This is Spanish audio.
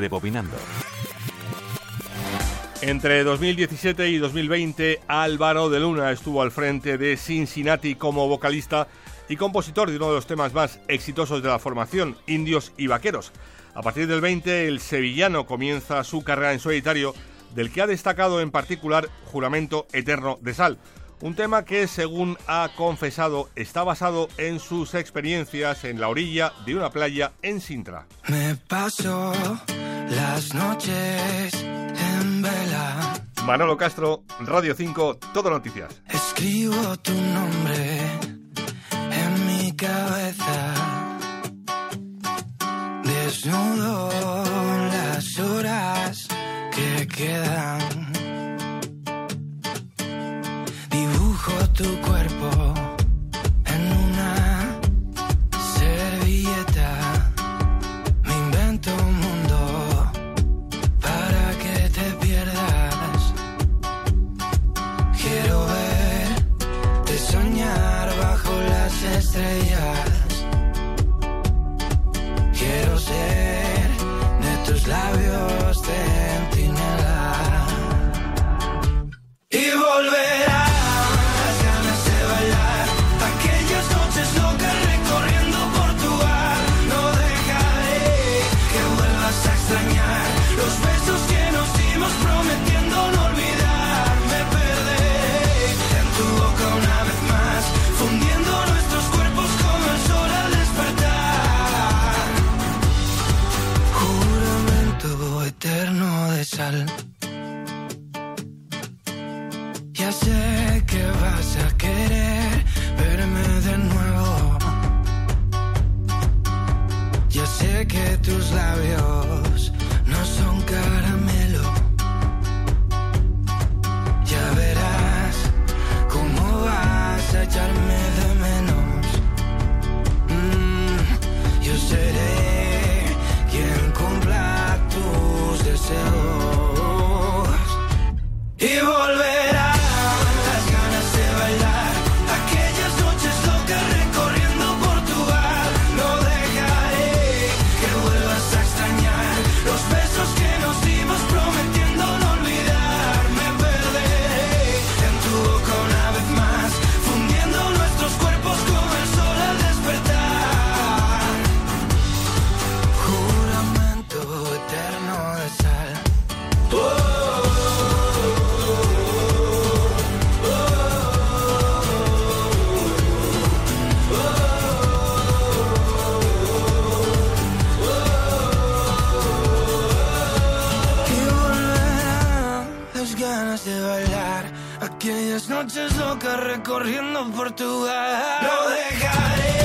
Rebobinando. Entre 2017 y 2020, Álvaro de Luna estuvo al frente de Cincinnati como vocalista y compositor de uno de los temas más exitosos de la formación, Indios y Vaqueros. A partir del 20, el sevillano comienza su carrera en solitario, del que ha destacado en particular Juramento Eterno de Sal, un tema que, según ha confesado, está basado en sus experiencias en la orilla de una playa en Sintra. Me paso las noches en vela. Manolo Castro, Radio 5, Todo Noticias. Escribo tu nombre en mi cabeza. Desnudo las horas que quedan. Dibujo tu I said ganas de bailar aquellas noches locas recorriendo Portugal. No dejaré